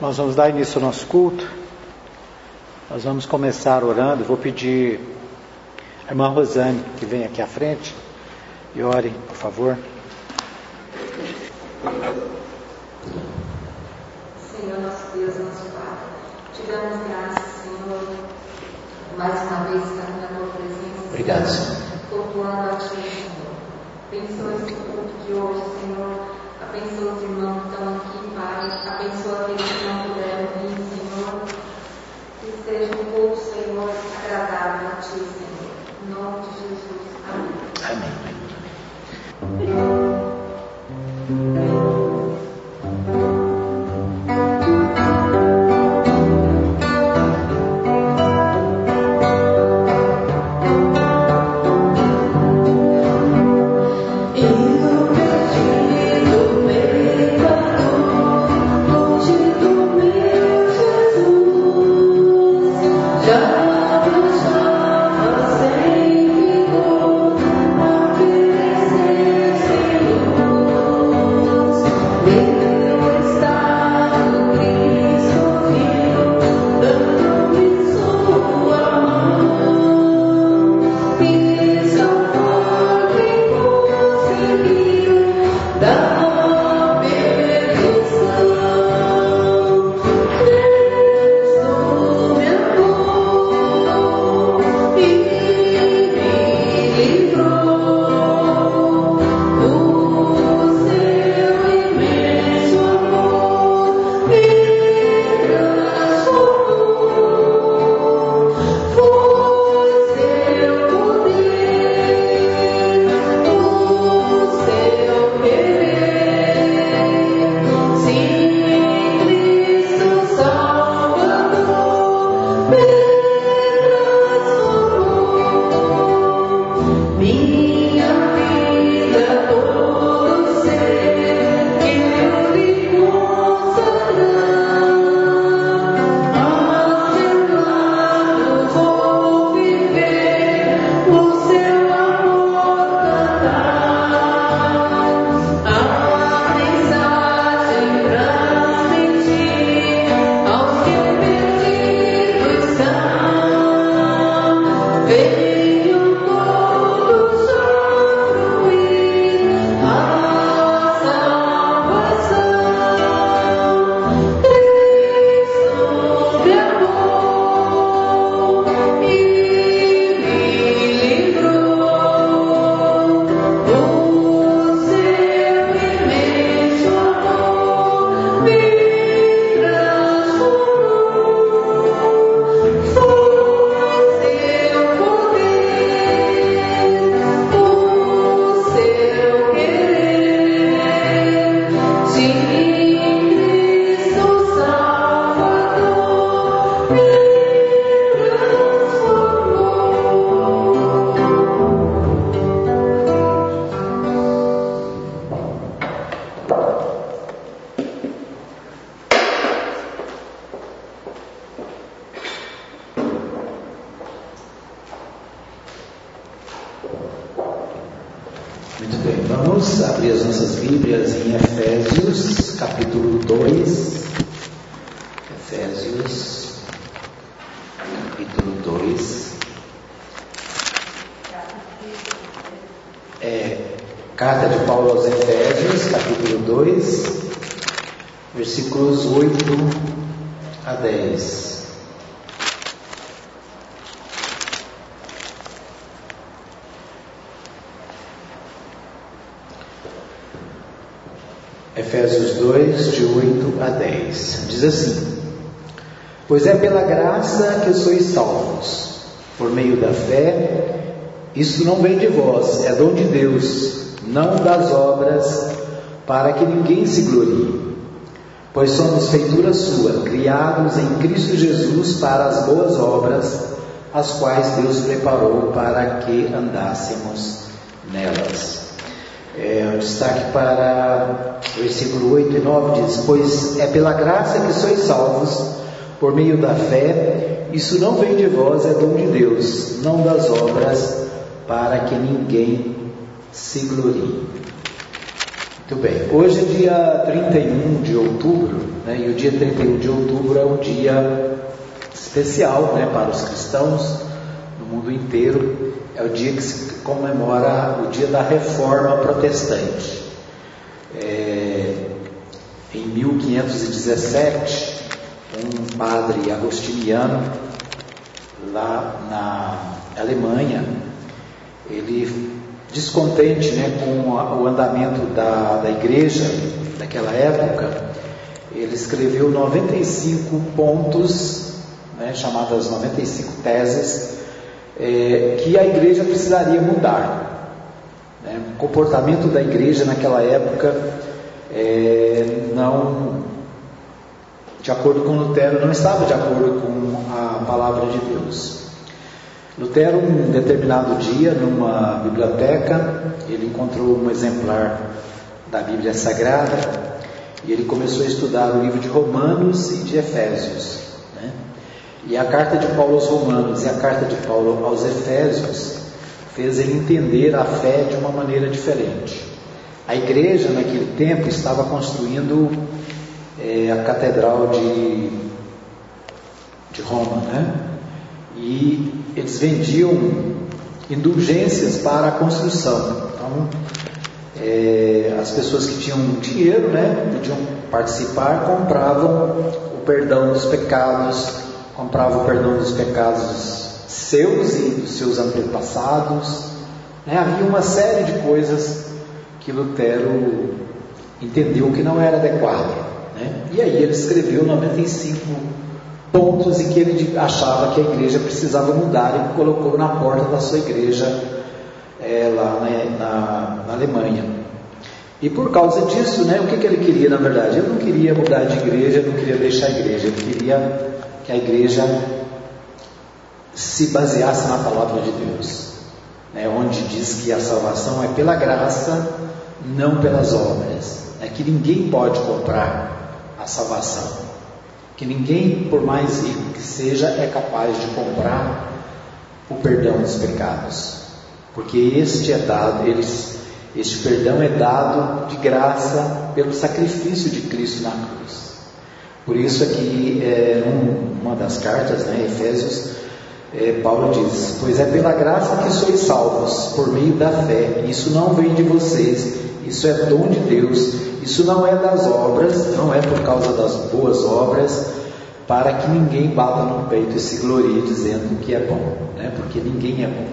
Nós vamos dar início ao nosso culto. Nós vamos começar orando. Vou pedir a irmã Rosane que venha aqui à frente e ore, por favor. Senhor, nosso Deus, nosso Pai, te damos graças, Senhor, mais uma vez estamos na tua presença. Obrigado, Senhor. Cultuando a ti, Senhor. Abençoa esse culto de hoje, Senhor. Abençoa os irmãos que estão aqui, Pai. Abençoa aqueles que não puderam vir, Senhor. Que seja um culto, Senhor, agradável a ti, isso não vem de vós, é dom de Deus, não das obras, para que ninguém se glorie. Pois somos feitura sua, criados em Cristo Jesus para as boas obras, as quais Deus preparou para que andássemos nelas. É, o destaque para o versículo 8 e 9 diz: Pois é pela graça que sois salvos, por meio da fé, isso não vem de vós, é dom de Deus, não das obras, para que ninguém se glorie. Muito bem. Hoje é dia 31 de outubro, né, e o dia 31 de outubro é um dia especial né, para os cristãos no mundo inteiro. É o dia que se comemora o dia da reforma protestante. É, em 1517, um padre agostiniano, lá na Alemanha, ele descontente né, com o andamento da, da igreja daquela época, ele escreveu 95 pontos, né, chamadas 95 teses, é, que a igreja precisaria mudar. Né? O comportamento da igreja naquela época é, não, de acordo com Lutero, não estava de acordo com a palavra de Deus. Lutero, um determinado dia, numa biblioteca, ele encontrou um exemplar da Bíblia Sagrada e ele começou a estudar o livro de Romanos e de Efésios. Né? E a carta de Paulo aos Romanos e a carta de Paulo aos Efésios fez ele entender a fé de uma maneira diferente. A igreja, naquele tempo, estava construindo é, a Catedral de, de Roma, né? E eles vendiam indulgências para a construção. Então, é, as pessoas que tinham dinheiro, né, podiam participar, compravam o perdão dos pecados, compravam o perdão dos pecados seus e dos seus antepassados. Né? Havia uma série de coisas que Lutero entendeu que não era adequado. Né? E aí ele escreveu 95 pontos em que ele achava que a igreja precisava mudar e colocou na porta da sua igreja é, lá na, na, na, Alemanha. E por causa disso, né, o que, que ele queria na verdade? Ele não queria mudar de igreja, não queria deixar a igreja, ele queria que a igreja se baseasse na palavra de Deus, né, onde diz que a salvação é pela graça, não pelas obras, né, que ninguém pode comprar a salvação que ninguém, por mais rico que seja, é capaz de comprar o perdão dos pecados, porque este é dado, eles, este perdão é dado de graça pelo sacrifício de Cristo na cruz. Por isso aqui, é, um, uma das cartas, né, Efésios, é, Paulo diz: Pois é pela graça que sois salvos, por meio da fé. Isso não vem de vocês, isso é dom de Deus isso não é das obras, não é por causa das boas obras, para que ninguém bata no peito e se glorie dizendo que é bom, né? porque ninguém é bom.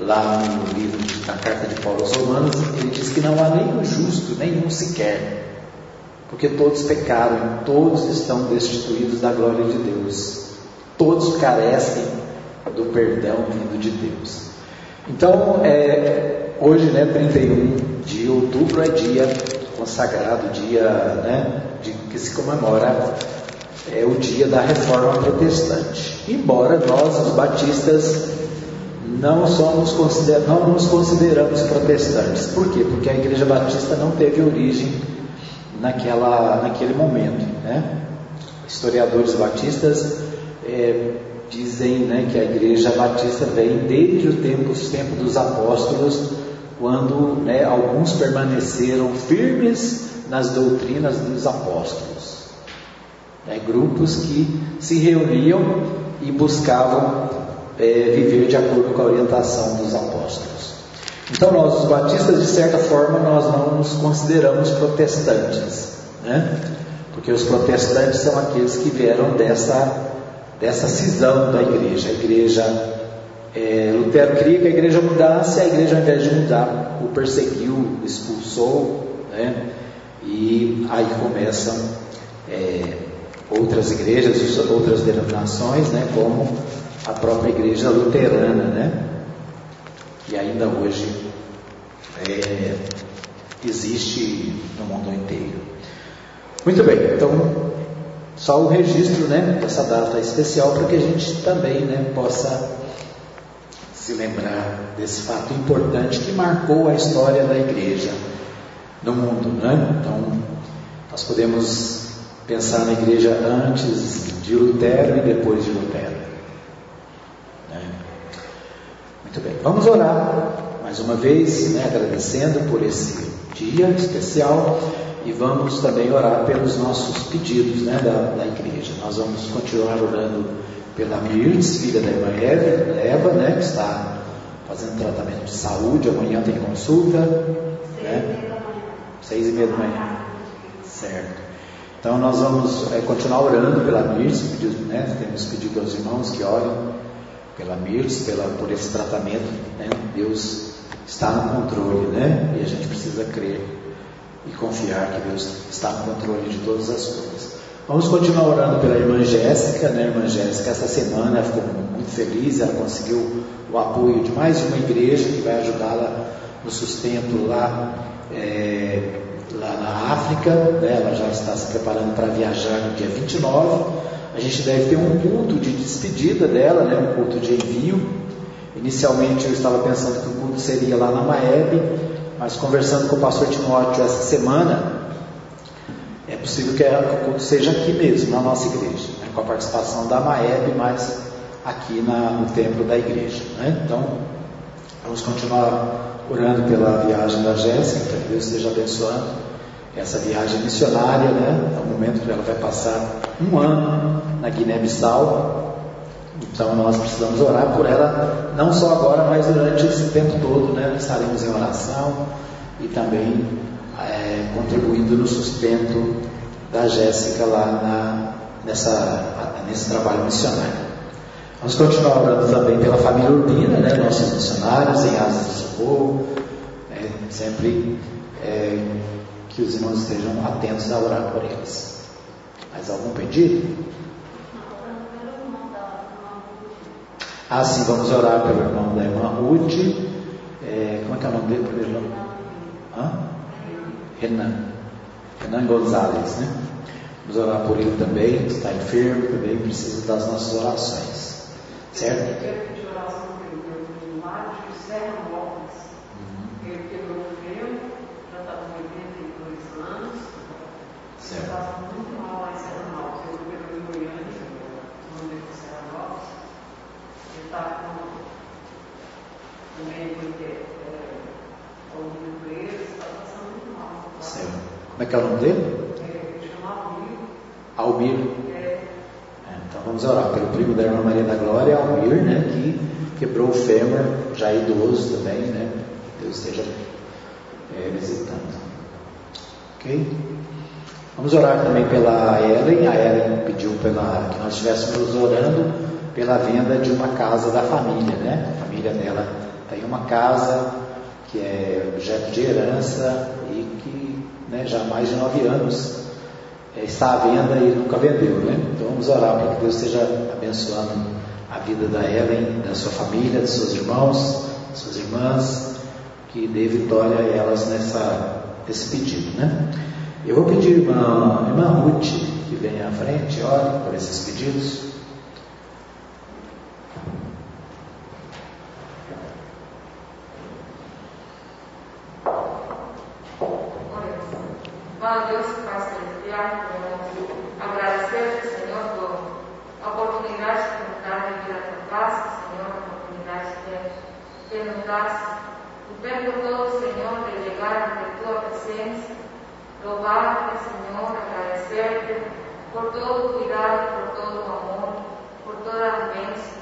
Lá no livro da carta de Paulo aos Romanos, ele diz que não há nenhum justo, nenhum sequer, porque todos pecaram, todos estão destituídos da glória de Deus, todos carecem do perdão vindo de Deus. Então, é, hoje, né, 31 de outubro, é dia consagrado, dia né, de, que se comemora é, o dia da reforma protestante. Embora nós, os batistas, não somos consider, não nos consideramos protestantes. Por quê? Porque a igreja batista não teve origem naquela, naquele momento. Né? Historiadores batistas é, dizem né, que a igreja batista vem desde o tempo, os tempos dos apóstolos quando né, alguns permaneceram firmes nas doutrinas dos apóstolos. Né, grupos que se reuniam e buscavam é, viver de acordo com a orientação dos apóstolos. Então nós, os batistas, de certa forma, nós não nos consideramos protestantes, né? porque os protestantes são aqueles que vieram dessa, dessa cisão da igreja. A igreja é, Lutero queria que a igreja mudasse, a igreja, ao invés de mudar, o perseguiu, expulsou, né? e aí começam é, outras igrejas, outras denominações, né? como a própria igreja luterana, né? que ainda hoje é, existe no mundo inteiro. Muito bem, então só o registro né, dessa data especial para que a gente também né, possa se lembrar desse fato importante que marcou a história da igreja no mundo. Né? Então, nós podemos pensar na igreja antes de Lutero e depois de Lutero. Né? Muito bem, vamos orar mais uma vez, né, agradecendo por esse dia especial e vamos também orar pelos nossos pedidos né, da, da igreja. Nós vamos continuar orando pela Mirtz, filha da irmã Eva, Eva né, que está fazendo tratamento de saúde, amanhã tem consulta. Né? Seis e meia da manhã. Certo. Então nós vamos é, continuar orando pela Mirtz, né, temos pedido aos irmãos que orem pela Mirtz, pela, por esse tratamento. Né? Deus está no controle, né? E a gente precisa crer e confiar que Deus está no controle de todas as coisas. Vamos continuar orando pela irmã Jéssica, né? Irmã Jéssica, essa semana ela ficou muito feliz, ela conseguiu o apoio de mais uma igreja que vai ajudá-la no sustento lá, é, lá na África. Né? Ela já está se preparando para viajar no dia 29. A gente deve ter um culto de despedida dela, né? um culto de envio. Inicialmente eu estava pensando que o culto seria lá na Maeb, mas conversando com o pastor Timóteo essa semana, é possível que o culto seja aqui mesmo, na nossa igreja, né? com a participação da Maeb, mas aqui na, no templo da igreja. Né? Então, vamos continuar orando pela viagem da Jéssica, que Deus esteja abençoando essa viagem missionária, né? É o momento que ela vai passar um ano na Guiné-Bissau. Então nós precisamos orar por ela, não só agora, mas durante esse tempo todo, né? Estaremos em oração e também contribuindo no sustento da Jéssica lá na, nessa, nesse trabalho missionário. Vamos continuar orando também pela família Urbina, né, nossos missionários em Asas do Socorro, né, sempre é, que os irmãos estejam atentos a orar por eles. Mais algum pedido? Ah, sim, vamos orar pelo irmão da irmã Ruth. É, como é que é o nome dele? Primeiro Hã? Renan. Renan Gonzalez, né? Vamos orar por ele também, está enfermo, também precisa das nossas orações. Certo? Eu pedi oração pelo de Serra Lopes. Ele quebrou o já está com 82 anos. Certo. Está muito mal lá em Serra. Eu em Goiânia, Serra. Ele está com também porque é, ouvindo muito Certo. Como é que é o nome dele? É, Almir. Almir. Então vamos orar pelo primo da irmã Maria da Glória, Almir, né, que quebrou o fêmur, já idoso também, né? Deus esteja é, visitando. Ok? Vamos orar também pela Ellen. A Ellen pediu pela, que nós estivéssemos orando pela venda de uma casa da família, né? A família dela tem uma casa que é objeto de herança e que né, já há mais de nove anos é, está à venda e nunca vendeu, né? Então vamos orar para que Deus esteja abençoando a vida da Ellen, da sua família, dos seus irmãos, suas irmãs, que dê vitória a elas nessa, nesse pedido, né? Eu vou pedir irmã, irmã Ruth que venha à frente, ore por esses pedidos. Deus, Pai Celestial, agradecer, Senhor, por a oportunidade que nos dá de vir a tua casa, Senhor, a oportunidade que, que nos dá o tempo todo, Senhor, de chegar ante tua presença, louvar-te, Senhor, agradecer-te por todo o cuidado, por todo o amor, por toda a bênção,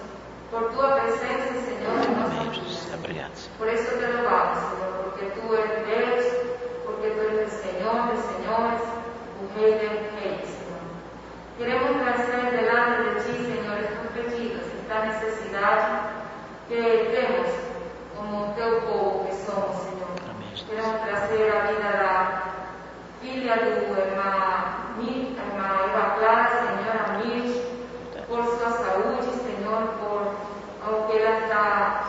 por tua presença, Senhor, em nossa vida. Por isso te louvamos, Senhor, porque tu és Deus, porque tu eres el Señor de señores, Rey de reis, Senhor. Queremos trazer delante de ti, Senhor, estes pedidos, esta necessidade que temos como teu povo que somos, Senhor. Queremos trazer a vida da filha do irmã, irmã Eva Clara, Senhor, Mir, por sua saúde, Senhor, por o que ela está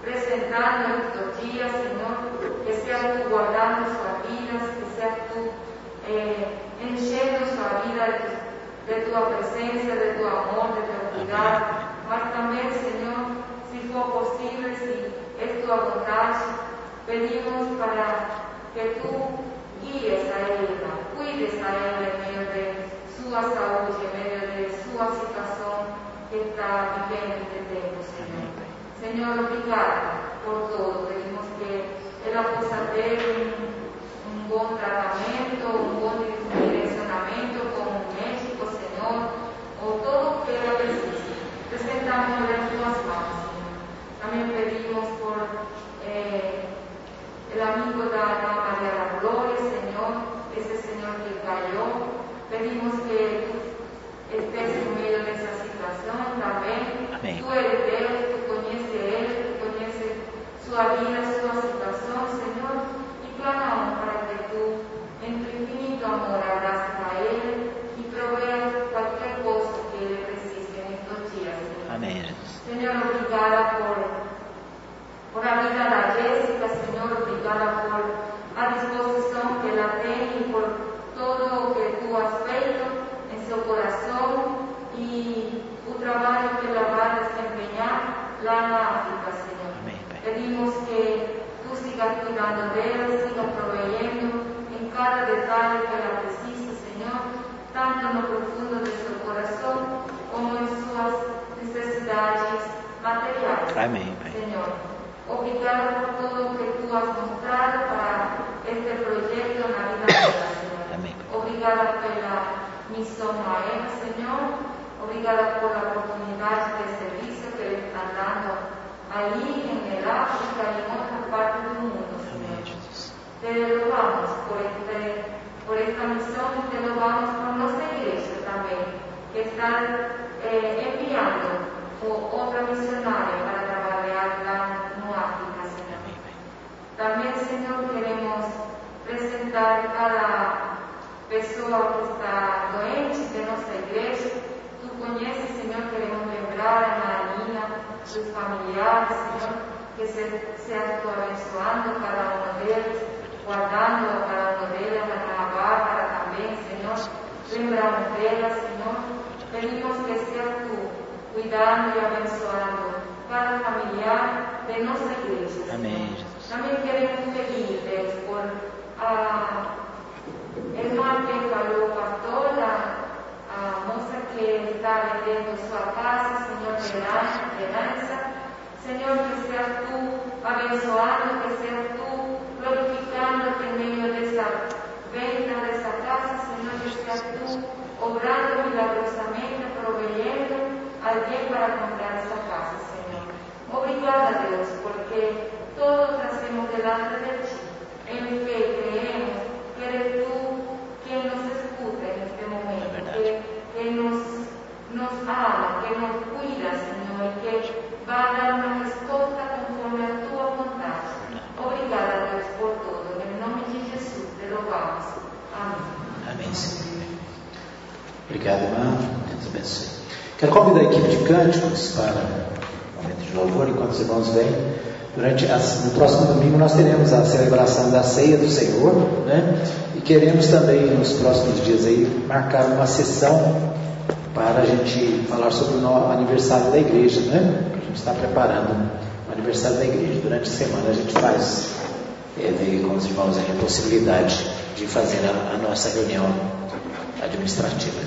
apresentando estes dias, Senhor, que seas tú guardando sus vidas, que seas tú eh, enchendo su vida de, tu presencia, de tu amor, de tu cuidado, mas también, Señor, si fue posible, si es tu voluntad, pedimos para que tú guíes a ella, cuides a ella en medio de su salud, en medio de su situación que está viviendo este tiempo, Señor. Señor, obrigado por todo. Pedimos que ela possa ter um, um bom tratamento, um bom direcionamento com um médico, Senhor, ou todo o que ela precisa. Presentamos em tuas mãos. Também pedimos por eh, o amigo da, da Maria da Glória, Senhor, esse Senhor que caiu. Pedimos que estés no meio dessa situação também. Amém. Tu eres Deus, tu conheces ele, tu conheces sua vida, sua situação, Senhor, e clamamos para que tu, em tu infinito amor, abraces a ele e proveas qualquer coisa que ele precise nestes dias, Senhor. Amém, Jesus. Senhor, obrigada por, por a vida da Jéssica, Senhor, obrigada por a disposição que ela tem e por todo o que tu has feito em seu coração obrigada por tudo o que tu has mostrado para este projeto na vida dela, Senhor. Amém. Obrigada pela missão aérea, Senhor. Obrigada por a oportunidade de serviço que ele está dando aí em el África e em outra parte do mundo, Amém, Senhor. Jesus. Te louvamos por, este, por esta missão e te louvamos por nossa igreja também, que está eh, enviando o- outra missionária para trabalhar lá África, Pai. También, Señor, queremos presentar cada pessoa que está doente de nossa igreja. Tu conheces, Senhor, queremos lembrar a Marina, seus familiares, Senhor, que se, seas tu abençoando cada um deles, guardando a cada um deles, a Bárbara também, Senhor. Lembramos delas, Senhor. Pedimos que seas tu cuidando e abençoando cada familiar de nossa igreja. Senhor. Amém, Jesus. Também queremos pedir, Deus, por a irmã que falou, pastora, a moça que está vendendo sua casa, Senhor, de herança, de herança. Senhor, que seas tu abençoando, que seas tu glorificando em meio dessa venda dessa casa, Senhor, que seas tu obrando milagrosamente, proveyendo alguém para comprar essa casa, Senhor. Obrigada, Deus, porque todo trazemos delante de ti. Em fé creemos que eres tú quien nos escuta en este momento, É que, que nos, nos ama, que nos cuida, Senhor, e que vai dar uma resposta conforme a tua vontade. Obrigada, Deus, por tudo. Em nome de Jesus, te louvamos. Amém. Amém, Senhor. Obrigado, irmã. Deus abençoe. Quero convidar a equipe de cânticos para momento de louvor, enquanto os irmãos vêm. Durante as- no próximo domingo nós teremos a celebração da ceia do Senhor, né? E queremos também nos próximos dias aí marcar uma sessão para a gente falar sobre o aniversário da igreja, né? A gente está preparando o aniversário da igreja. Durante a semana a gente faz, é, vê com os irmãos aí a possibilidade de fazer a, a nossa reunião administrativa.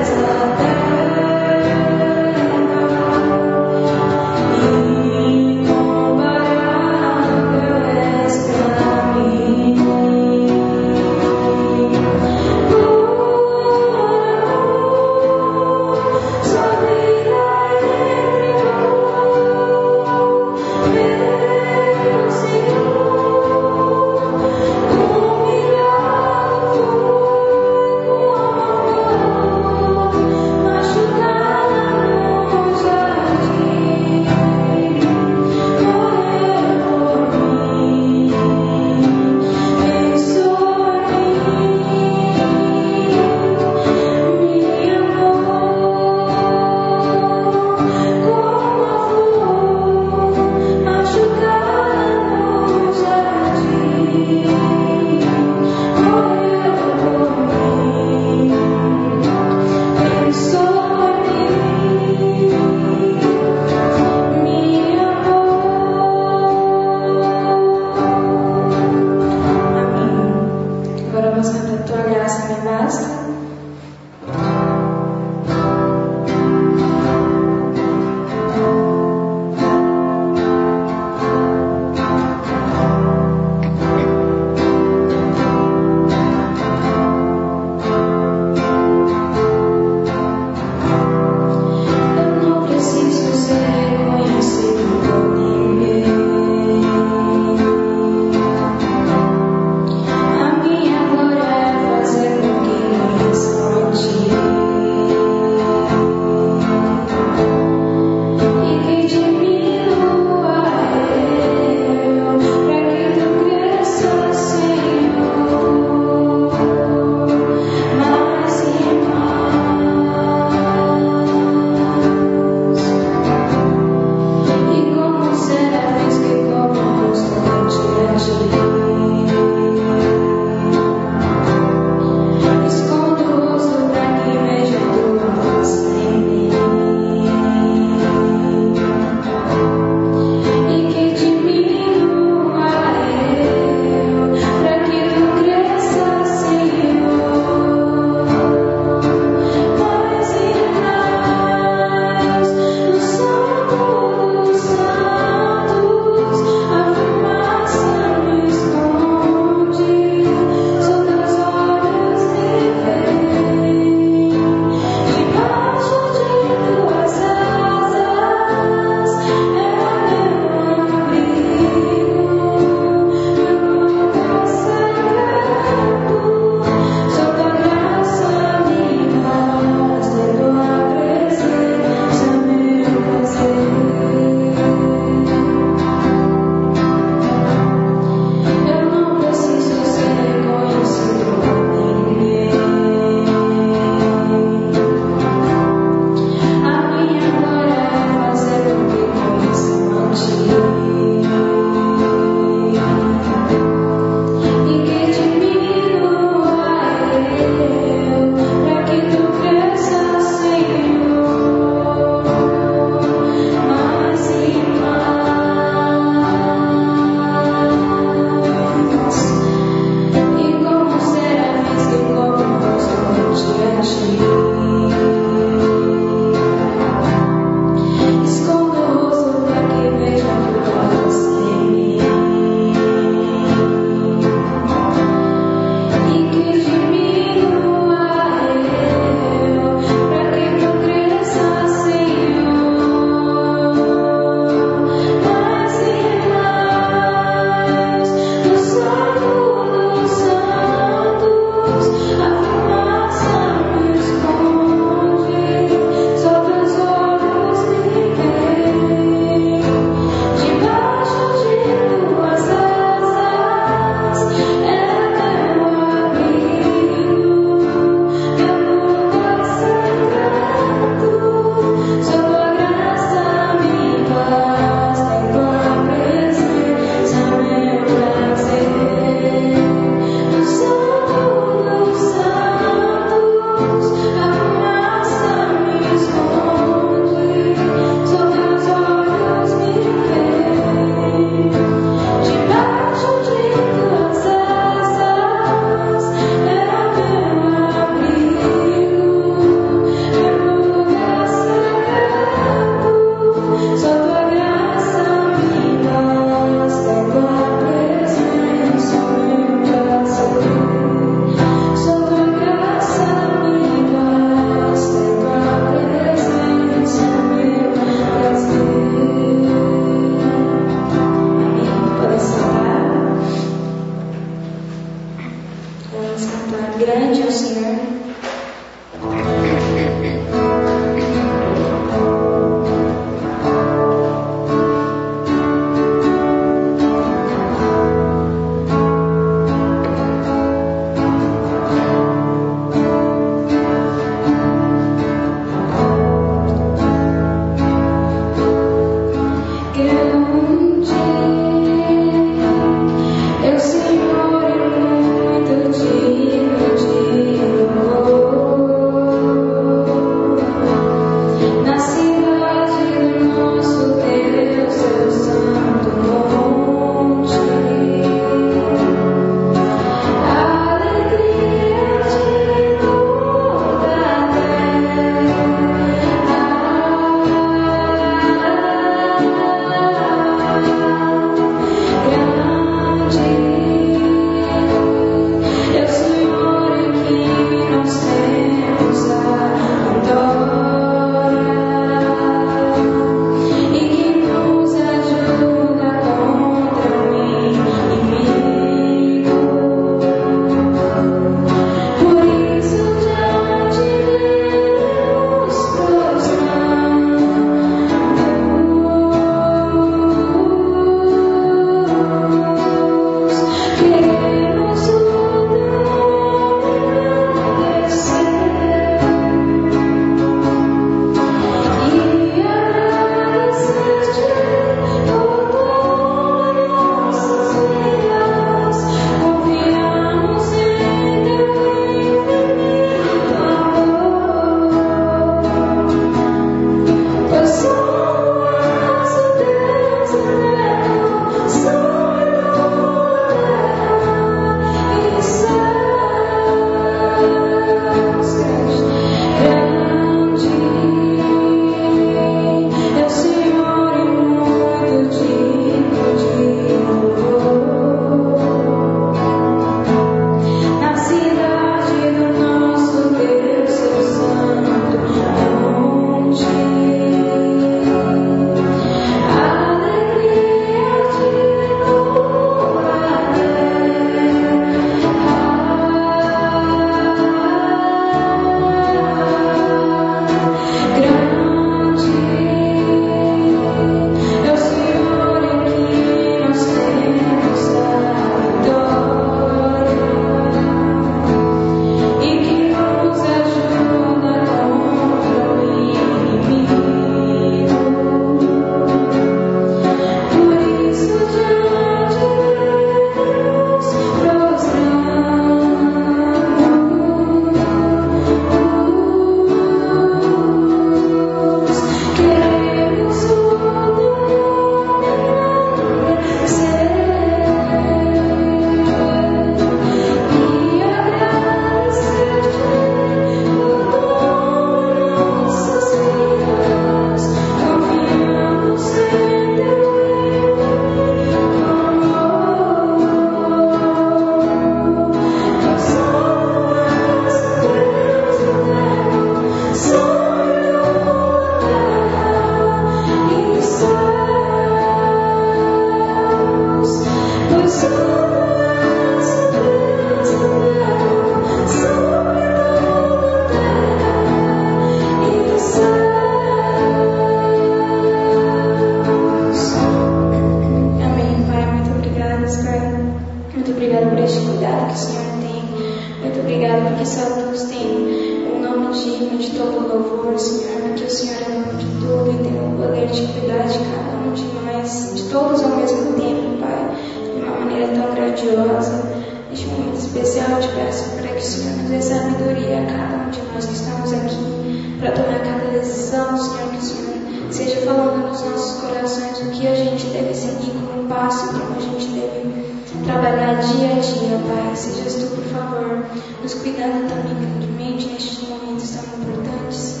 Todos ao mesmo tempo, Pai, de uma maneira tão grandiosa. Neste momento especial, eu te peço para que o Senhor nos dê sabedoria a cada um de nós que estamos aqui, para tomar cada decisão, Senhor, que o Senhor seja falando nos nossos corações o que a gente deve seguir como passo, como a gente deve trabalhar dia a dia, Pai. Sejas tu, por favor, nos cuidando também grandemente nestes momentos tão importantes,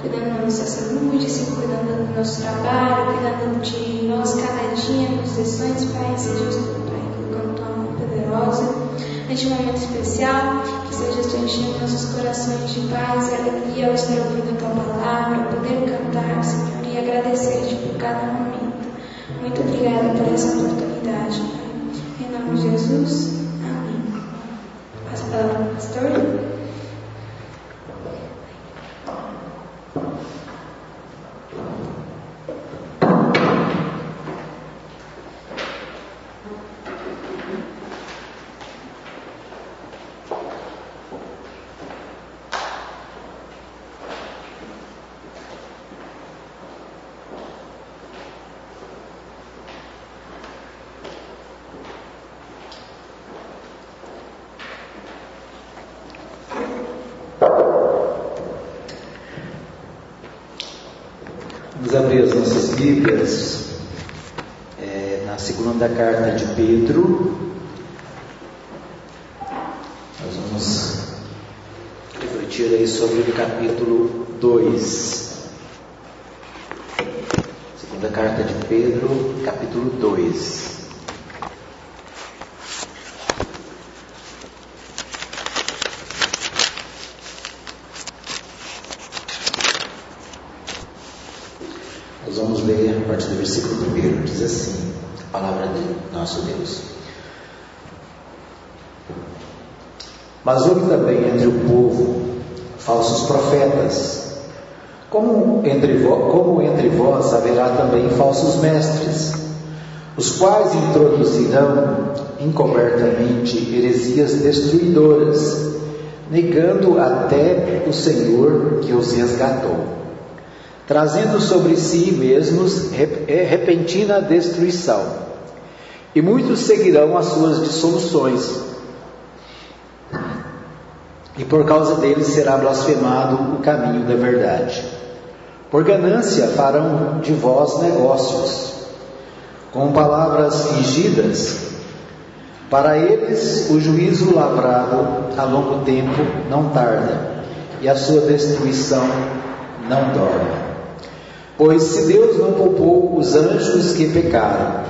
cuidando da nossa saúde, se cuidando do nosso trabalho, cuidando cada dia sessões, Pai. Sejas tu, Pai, colocando tua mão poderosa neste momento especial, que sejas tu enchendo nossos corações de paz e alegria ao estar ouvindo a tua palavra, poder cantar, Senhor, e agradecer-te por cada momento. Muito obrigada por essa oportunidade, Pai nome de Jesus. Amém. Passa a palavra para pastor. Bíblias é, na segunda carta de Pedro. Nós vamos refletir aí sobre o capítulo 2. Segunda carta de Pedro, capítulo 2. Mas houve também entre o povo falsos profetas, como entre, vós, como entre vós haverá também falsos mestres, os quais introduzirão encobertamente heresias destruidoras, negando até o Senhor que os resgatou, trazendo sobre si mesmos repentina destruição. E muitos seguirão as suas dissoluções e por causa deles será blasfemado o caminho da verdade. Por ganância farão de vós negócios, com palavras fingidas. Para eles o juízo lavrado a longo tempo não tarda, e a sua destruição não dorme. Pois se Deus não poupou os anjos que pecaram,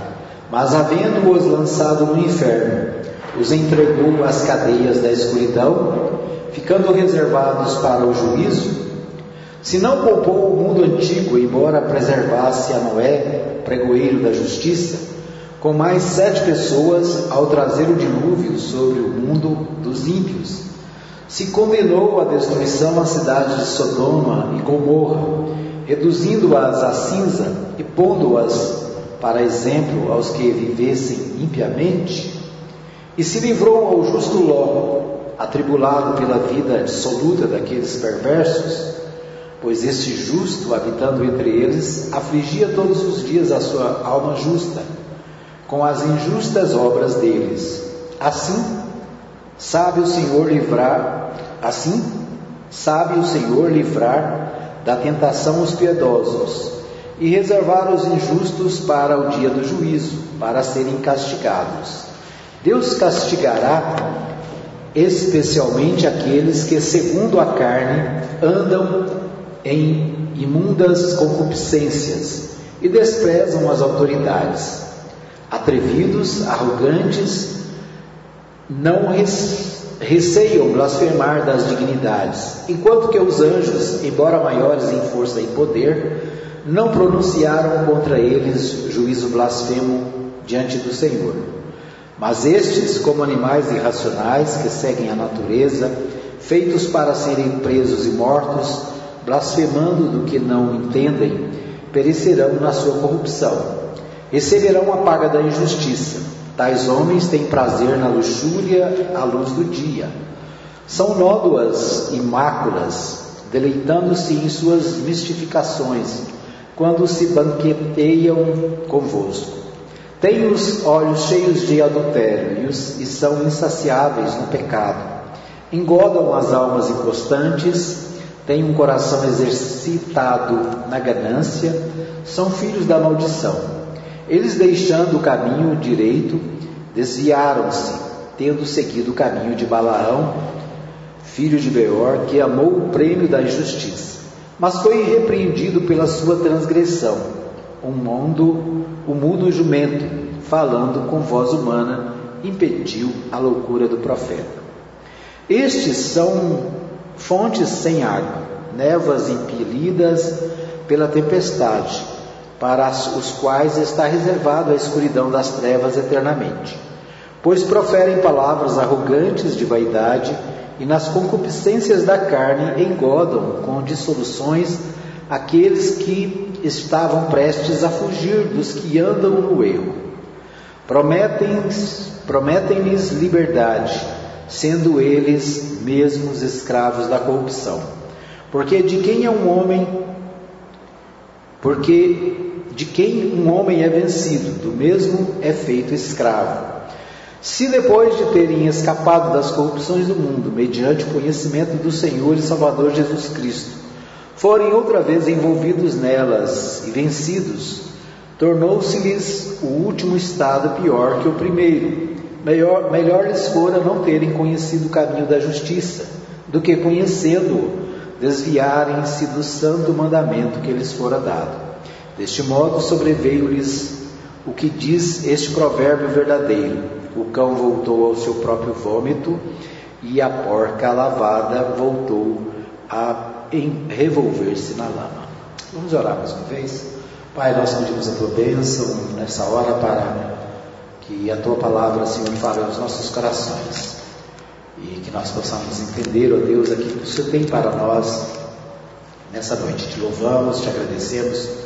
mas havendo-os lançado no inferno, os entregou às cadeias da escuridão ficando reservados para o juízo, se não poupou o mundo antigo, embora preservasse a Noé, pregoeiro da justiça, com mais sete pessoas ao trazer o dilúvio sobre o mundo dos ímpios, se condenou à destruição a cidade de Sodoma e Gomorra, reduzindo-as a cinza e pondo-as para exemplo aos que vivessem impiamente, e se livrou ao justo Ló, atribulado pela vida dissoluta daqueles perversos, pois este justo, habitando entre eles, afligia todos os dias a sua alma justa, com as injustas obras deles. Assim, sabe o Senhor livrar, assim, sabe o Senhor livrar da tentação os piedosos e reservar os injustos para o dia do juízo, para serem castigados. Deus castigará especialmente aqueles que, segundo a carne, andam em imundas concupiscências e desprezam as autoridades. Atrevidos, arrogantes, não receiam blasfemar das dignidades, enquanto que os anjos, embora maiores em força e poder, não pronunciaram contra eles juízo blasfemo diante do Senhor. Mas estes, como animais irracionais que seguem a natureza, feitos para serem presos e mortos, blasfemando do que não entendem, perecerão na sua corrupção. Receberão a paga da injustiça. Tais homens têm prazer na luxúria à luz do dia. São nódoas e máculas, deleitando-se em suas mistificações, quando se banqueteiam convosco. Têm os olhos cheios de adultério e, são insaciáveis no pecado. Engodam as almas inconstantes, têm um coração exercitado na ganância, são filhos da maldição. Eles, deixando o caminho direito, desviaram-se, tendo seguido o caminho de Balaão, filho de Beor, que amou o prêmio da injustiça, mas foi repreendido pela sua transgressão. Um mundo, o mudo jumento, falando com voz humana, impediu a loucura do profeta. Estes são fontes sem água, névoas impelidas pela tempestade, para os quais está reservada a escuridão das trevas eternamente. Pois proferem palavras arrogantes de vaidade e nas concupiscências da carne engodam com dissoluções aqueles que estavam prestes a fugir dos que andam no erro. Prometem-lhes prometem liberdade, sendo eles mesmos escravos da corrupção. Porque de quem é um homem, porque de quem um homem é vencido, do mesmo é feito escravo. Se depois de terem escapado das corrupções do mundo, mediante o conhecimento do Senhor e Salvador Jesus Cristo, forem outra vez envolvidos nelas e vencidos, tornou-se-lhes o último estado pior que o primeiro. Melhor, melhor lhes fora não terem conhecido o caminho da justiça, do que conhecendo-o, desviarem-se do santo mandamento que lhes fora dado. Deste modo sobreveio-lhes o que diz este provérbio verdadeiro: o cão voltou ao seu próprio vômito e a porca lavada voltou a revolver-se na lama. Vamos orar mais uma vez? Pai, nós pedimos a tua bênção nessa hora para que a tua palavra, Senhor, fale aos nossos corações e que nós possamos entender, ó Deus, aquilo que o Senhor tem para nós nessa noite. Te louvamos, te agradecemos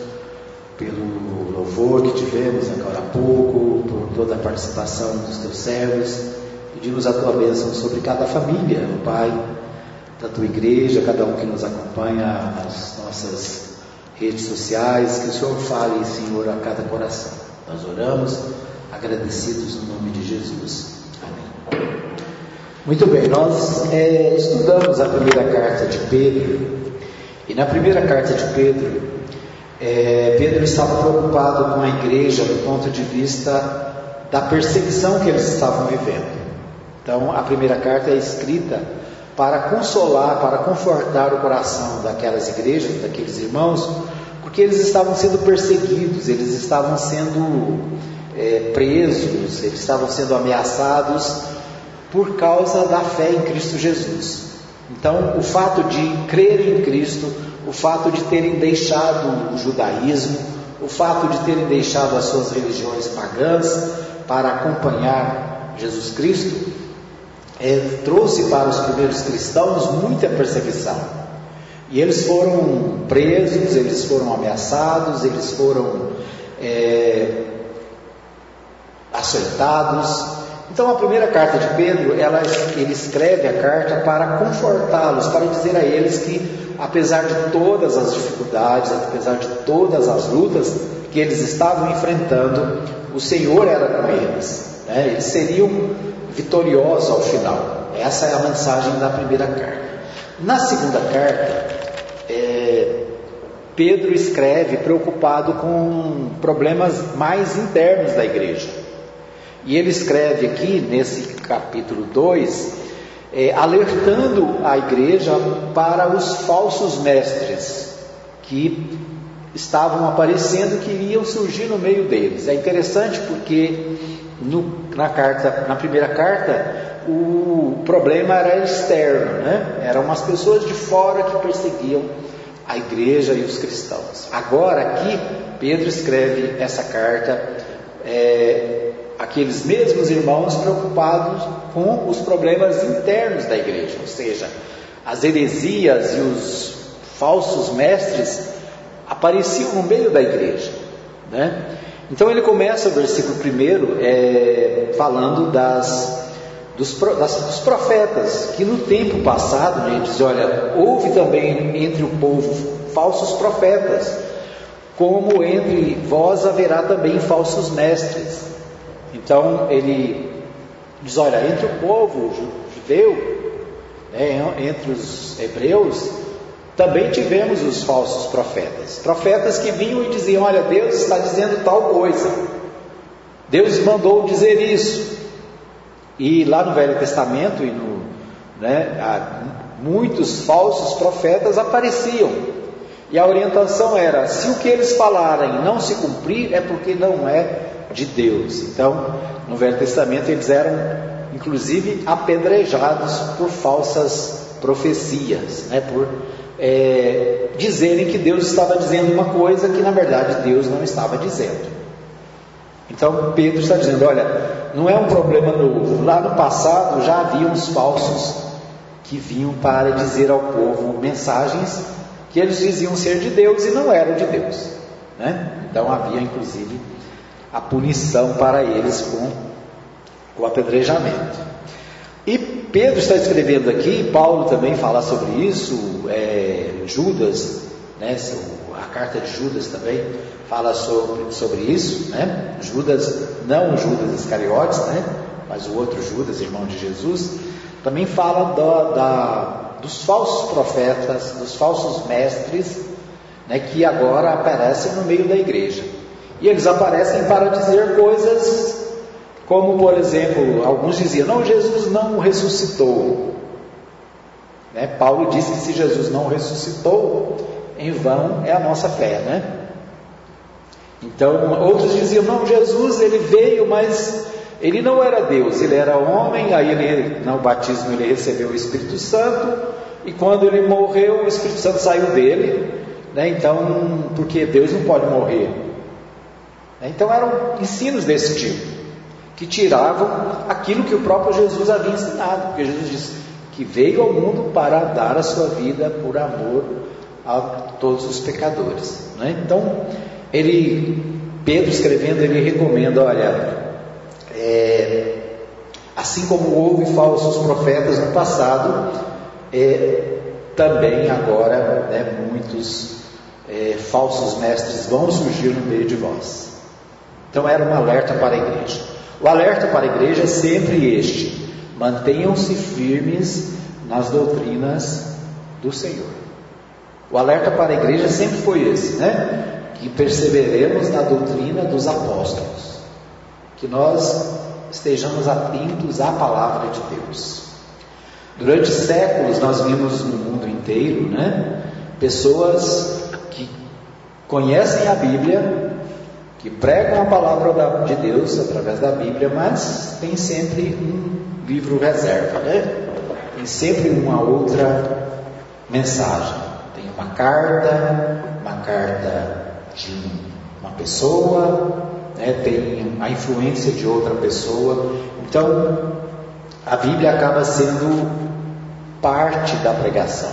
pelo louvor que tivemos agora há pouco, por toda a participação dos teus servos. Pedimos a tua bênção sobre cada família, o Pai, da tua igreja, cada um que nos acompanha nas nossas redes sociais, que o Senhor fale, Senhor, a cada coração. Nós oramos, agradecidos no nome de Jesus. Amém. Muito bem, nós é, estudamos a primeira carta de Pedro, e na primeira carta de Pedro, é, Pedro estava preocupado com a igreja do ponto de vista da perseguição que eles estavam vivendo. Então, a primeira carta é escrita para consolar, para confortar o coração daquelas igrejas, daqueles irmãos, porque eles estavam sendo perseguidos, eles estavam sendo é, presos, eles estavam sendo ameaçados por causa da fé em Cristo Jesus. Então, o fato de crer em Cristo o fato de terem deixado o judaísmo, o fato de terem deixado as suas religiões pagãs para acompanhar Jesus Cristo, é, trouxe para os primeiros cristãos muita perseguição. E eles foram presos, eles foram ameaçados, eles foram é, açoitados. Então a primeira carta de Pedro, ela, ele escreve a carta para confortá-los, para dizer a eles que apesar de todas as dificuldades, apesar de todas as lutas que eles estavam enfrentando, o Senhor era com eles. Né? Eles seriam vitoriosos ao final. Essa é a mensagem da primeira carta. Na segunda carta, é, Pedro escreve preocupado com problemas mais internos da igreja. E ele escreve aqui, nesse capítulo 2, é, alertando a igreja para os falsos mestres que estavam aparecendo, que iriam surgir no meio deles. É interessante porque no, na carta, na primeira carta, o problema era externo, né? Eram umas pessoas de fora que perseguiam a igreja e os cristãos. Agora aqui Pedro escreve essa carta é, aqueles mesmos irmãos preocupados com os problemas internos da igreja, ou seja, as heresias e os falsos mestres apareciam no meio da igreja. Né? Então ele começa o versículo primeiro é, falando das, dos, dos profetas, que no tempo passado, né, diz, olha, houve também entre o povo falsos profetas, como entre vós haverá também falsos mestres. Então ele diz, olha, entre o povo judeu, né, entre os hebreus, também tivemos os falsos profetas. Profetas que vinham e diziam: Olha, Deus está dizendo tal coisa. Deus mandou dizer isso. E lá no Velho Testamento e no, né, muitos falsos profetas apareciam. E a orientação era: se o que eles falarem não se cumprir, é porque não é de Deus. Então, no Velho Testamento, eles eram inclusive apedrejados por falsas profecias, né, por é, dizerem que Deus estava dizendo uma coisa que na verdade Deus não estava dizendo. Então Pedro está dizendo: olha, não é um problema novo. Lá no passado já havia uns falsos que vinham para dizer ao povo mensagens que eles diziam ser de Deus e não eram de Deus. Né? Então havia inclusive a punição para eles com o apedrejamento. E Pedro está escrevendo aqui, Paulo também fala sobre isso, é, Judas, né, a carta de Judas também fala sobre, sobre isso, né? Judas, não Judas Iscariotes, né? mas o outro Judas, irmão de Jesus, também fala da, da, dos falsos profetas, dos falsos mestres, né, que agora aparecem no meio da igreja. E eles aparecem para dizer coisas como, por exemplo, alguns diziam: não, Jesus não ressuscitou. Né? Paulo disse que se Jesus não ressuscitou, em vão é a nossa fé, né? Então, outros diziam: não, Jesus ele veio, mas ele não era Deus, ele era homem. Aí, ele, no batismo, ele recebeu o Espírito Santo, e quando ele morreu, o Espírito Santo saiu dele. Né? Então, porque Deus não pode morrer. Então, eram ensinos desse tipo que tiravam aquilo que o próprio Jesus havia ensinado, porque Jesus disse que veio ao mundo para dar a sua vida por amor a todos os pecadores. Né? Então, ele, Pedro escrevendo, ele recomenda, olha, é, assim como houve falsos profetas no passado, é, também agora né, muitos é, falsos mestres vão surgir no meio de vós. Então era um alerta para a igreja. O alerta para a igreja é sempre este: mantenham-se firmes nas doutrinas do Senhor. O alerta para a igreja sempre foi esse, né? Que perseveremos na doutrina dos apóstolos, que nós estejamos atentos à palavra de Deus. Durante séculos nós vimos no mundo inteiro, né? Pessoas que conhecem a Bíblia, que pregam a palavra de Deus através da Bíblia, mas tem sempre um livro reserva, né? Tem sempre uma outra mensagem. Tem uma carta, uma carta de uma pessoa, né? tem a influência de outra pessoa. Então, a Bíblia acaba sendo parte da pregação.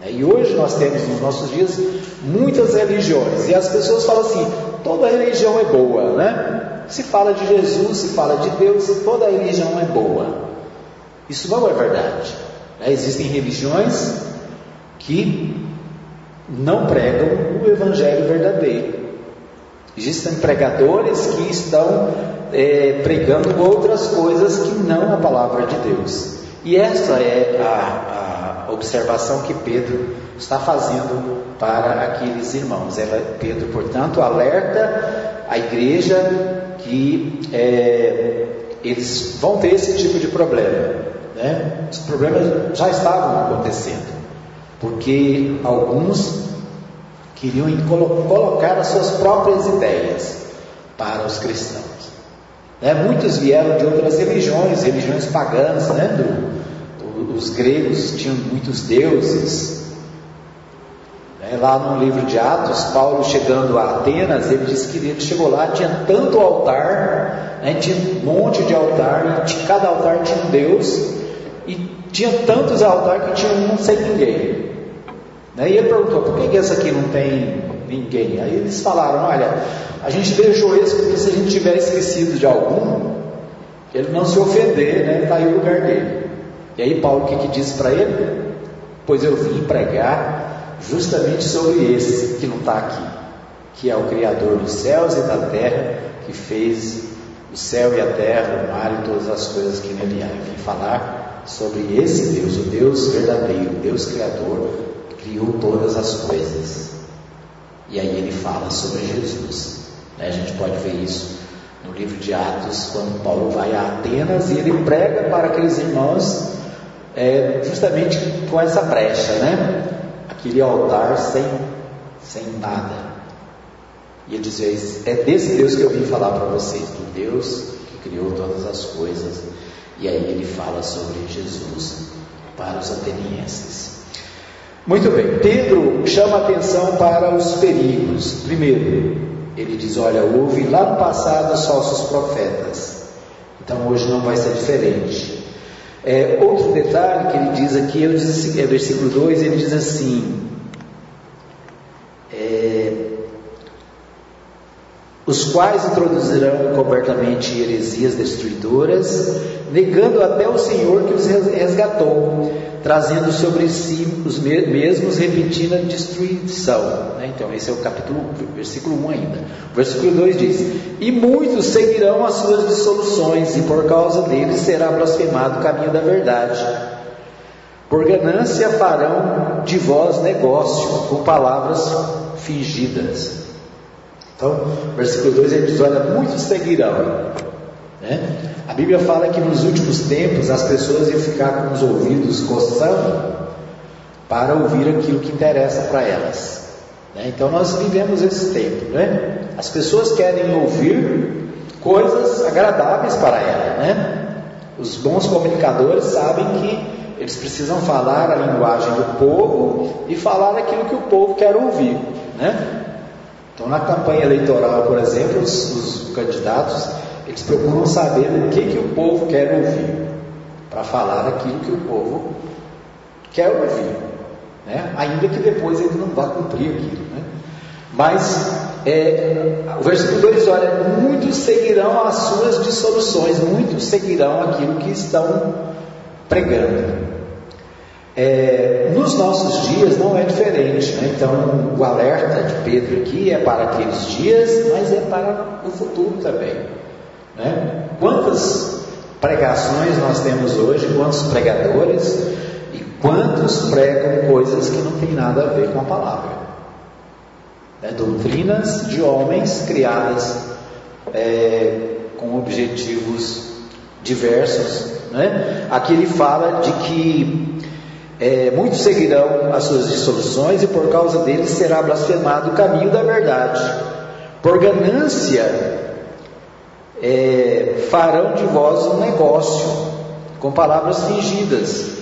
Né? E hoje nós temos nos nossos dias muitas religiões, e as pessoas falam assim: toda religião é boa, né? Se fala de Jesus, se fala de Deus, toda religião é boa. Isso não é verdade. Né? Existem religiões que não pregam o Evangelho verdadeiro. Existem pregadores que estão é, pregando outras coisas que não a palavra de Deus. E essa é a, observação que Pedro está fazendo para aqueles irmãos. Ela, Pedro, portanto, alerta a igreja que é, eles vão ter esse tipo de problema. Né? Os problemas já estavam acontecendo, porque alguns queriam colocar as suas próprias ideias para os cristãos. Né? Muitos vieram de outras religiões, religiões pagãs, né? Do, os gregos tinham muitos deuses. É, lá no livro de Atos, Paulo chegando a Atenas, ele disse que ele chegou lá, tinha tanto altar, né, tinha um monte de altar, e cada altar tinha um Deus, e tinha tantos altares que tinha um sem ninguém. Né, e ele perguntou, por que esse aqui não tem ninguém? Aí eles falaram, olha, a gente deixou esse porque se a gente tiver esquecido de algum, ele não se ofender, né? Está aí o lugar dele. E aí Paulo o que, que diz para ele? Pois eu vim pregar justamente sobre esse que não está aqui, que é o Criador dos céus e da terra, que fez o céu e a terra, o mar e todas as coisas que nele há. Eu vim falar sobre esse Deus, o Deus verdadeiro, o Deus Criador, criou todas as coisas. E aí ele fala sobre Jesus. Né? A gente pode ver isso no livro de Atos, quando Paulo vai a Atenas e ele prega para aqueles irmãos é, justamente com essa brecha, né? Aquele altar sem, sem nada. E ele diz: É desse Deus que eu vim falar para vocês, do Deus que criou todas as coisas. E aí ele fala sobre Jesus para os atenienses. Muito bem, Pedro chama atenção para os perigos. Primeiro, ele diz: Olha, houve lá no passado falsos profetas, então hoje não vai ser diferente. É, outro detalhe que ele diz aqui, eu diz assim, é versículo 2, ele diz assim: é, os quais introduzirão cobertamente heresias destruidoras, negando até o Senhor que os resgatou, trazendo sobre si os mesmos, repetindo a destruição. Né? Então, esse é o capítulo, versículo 1 ainda. O versículo 2 diz: E muitos seguirão as suas dissoluções, e por causa deles será blasfemado o caminho da verdade. Por ganância farão de vós negócio com palavras fingidas. Então, versículo 2 ele diz: Olha, muitos seguirão. Né? A Bíblia fala que nos últimos tempos as pessoas iam ficar com os ouvidos coçando para ouvir aquilo que interessa para elas. Né? Então, nós vivemos esse tempo. Né? As pessoas querem ouvir coisas agradáveis para elas. Né? Os bons comunicadores sabem que eles precisam falar a linguagem do povo e falar aquilo que o povo quer ouvir. Né? Então, na campanha eleitoral, por exemplo, os, os candidatos eles procuram saber o que, que o povo quer ouvir, para falar aquilo que o povo quer ouvir, né? ainda que depois ele não vá cumprir aquilo. Né? Mas é, o versículo 2 olha: muitos seguirão as suas dissoluções, muitos seguirão aquilo que estão pregando. É, nos nossos dias não é diferente, né? então o alerta de Pedro aqui é para aqueles dias, mas é para o futuro também. Né? Quantas pregações nós temos hoje, quantos pregadores e quantos pregam coisas que não tem nada a ver com a palavra? Né? Doutrinas de homens criadas é, com objetivos diversos. Né? Aqui ele fala de que é, muitos seguirão as suas dissoluções e por causa deles será blasfemado o caminho da verdade. Por ganância é, farão de vós um negócio com palavras fingidas.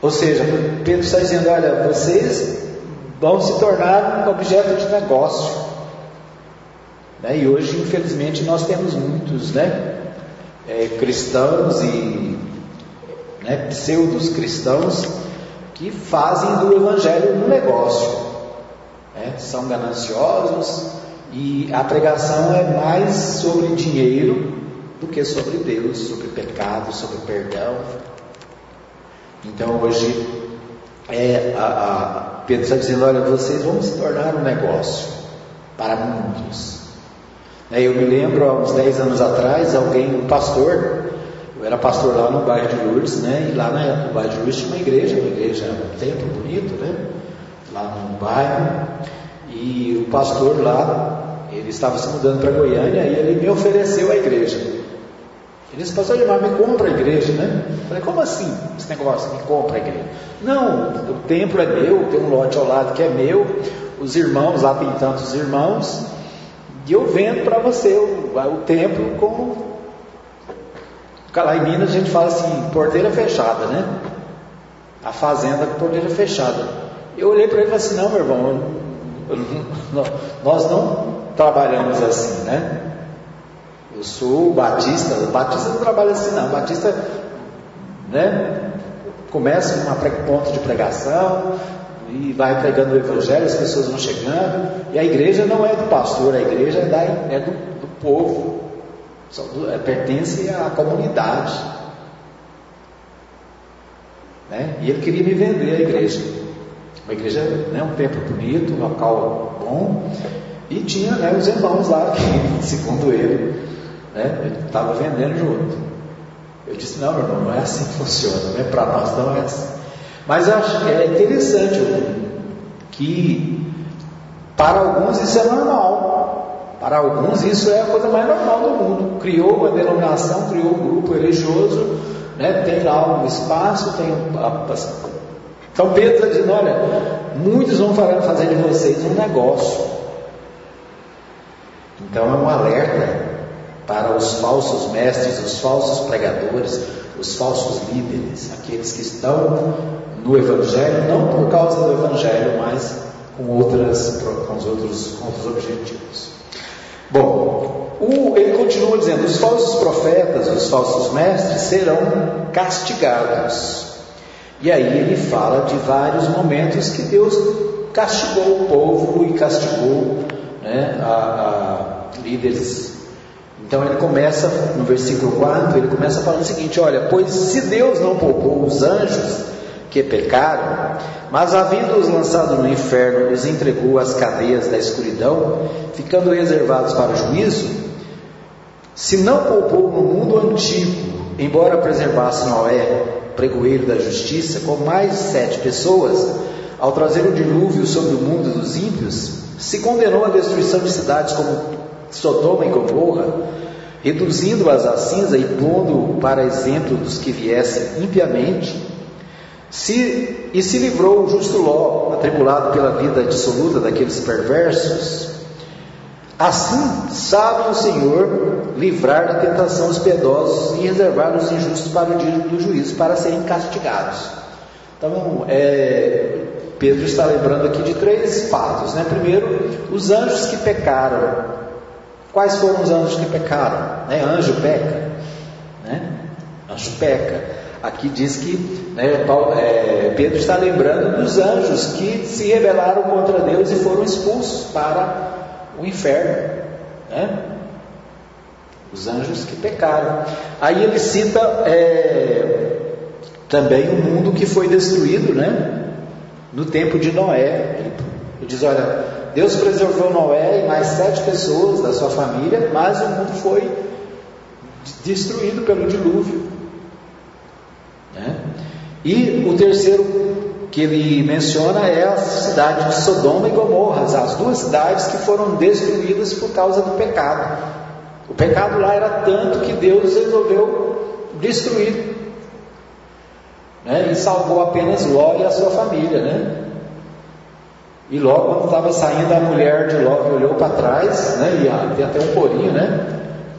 Ou seja, Pedro está dizendo: olha, vocês vão se tornar um objeto de negócio. Né? E hoje, infelizmente, nós temos muitos né? É, cristãos e né, pseudos cristãos que fazem do evangelho um negócio. Né? São gananciosos e a pregação é mais sobre dinheiro do que sobre Deus, sobre pecado, sobre perdão. Então hoje é, a, a Pedro está dizendo: olha, vocês vão se tornar um negócio para muitos. É, eu me lembro há uns 10 anos atrás, alguém, um pastor, era pastor lá no bairro de Lourdes, né? E lá no bairro de Lourdes tinha uma igreja, uma igreja, um templo bonito, né? Lá no bairro. E o pastor lá, ele estava se mudando para Goiânia e ele me ofereceu a igreja. Ele disse, pastor Edmar, me compra a igreja, né? Eu falei, como assim esse negócio? Me compra a igreja. Não, o templo é meu, tem um lote ao lado que é meu, os irmãos, lá tem tantos irmãos, e eu vendo para você o, o templo com Lá em Minas a gente fala assim, porteira fechada, né? A fazenda com porteira fechada. Eu olhei para ele e falei assim, não, meu irmão, eu, eu, nós não trabalhamos assim, né? Eu sou batista, o batista não trabalha assim não, o batista né, começa um ponto de pregação e vai pregando o evangelho, as pessoas vão chegando, e a igreja não é do pastor, a igreja é, da, é do, do povo, é, pertence à comunidade. Né? E ele queria me vender a igreja. Uma igreja, né, um templo bonito, um local bom, e tinha né, os irmãos lá que, segundo ele, né, estava vendendo junto. Eu disse, não, meu irmão, não é assim que funciona, né? para nós não é assim. Mas eu acho que é interessante que para alguns isso é normal. Para alguns isso é a coisa mais normal do mundo. Criou uma denominação, criou um grupo religioso, né? tem lá um espaço, tem então Pedro está dizendo, olha, muitos vão fazer de vocês um negócio. Então é um alerta para os falsos mestres, os falsos pregadores, os falsos líderes, aqueles que estão no Evangelho, não por causa do Evangelho, mas com, outras, com, os outros, com outros objetivos. Bom, o, ele continua dizendo: os falsos profetas, os falsos mestres serão castigados. E aí ele fala de vários momentos que Deus castigou o povo e castigou né, a, a líderes. Então ele começa no versículo 4, ele começa falando o seguinte: olha, pois se Deus não poupou os anjos que pecaram, mas havendo-os lançado no inferno, os entregou às cadeias da escuridão, ficando reservados para o juízo, se não poupou no mundo antigo, embora preservasse Noé, pregoeiro da justiça, com mais de sete pessoas, ao trazer o dilúvio sobre o mundo dos ímpios, se condenou à destruição de cidades como Sodoma e Gomorra, reduzindo-as a cinza e pondo para exemplo dos que viessem impiamente, se, e se livrou o justo Ló, atribulado pela vida dissoluta daqueles perversos, assim sabe o Senhor livrar da tentação os piedosos e reservar os injustos para o dia do juízo, para serem castigados. Então, é, Pedro está lembrando aqui de três fatos. Né? Primeiro, os anjos que pecaram. Quais foram os anjos que pecaram? Né? Anjo peca. Né? Anjo peca. Aqui diz que né, Paulo, é, Pedro está lembrando dos anjos que se rebelaram contra Deus e foram expulsos para o inferno. Né? Os anjos que pecaram. Aí ele cita é, também o um mundo que foi destruído né, no tempo de Noé. Ele diz: Olha, Deus preservou Noé e mais sete pessoas da sua família, mas o mundo foi destruído pelo dilúvio. E o terceiro que ele menciona é a cidade de Sodoma e Gomorra, as duas cidades que foram destruídas por causa do pecado. O pecado lá era tanto que Deus resolveu destruir. Né? E salvou apenas Ló e a sua família. Né? E Ló, quando estava saindo, a mulher de Ló olhou para trás, né? e tem até um corinho, né?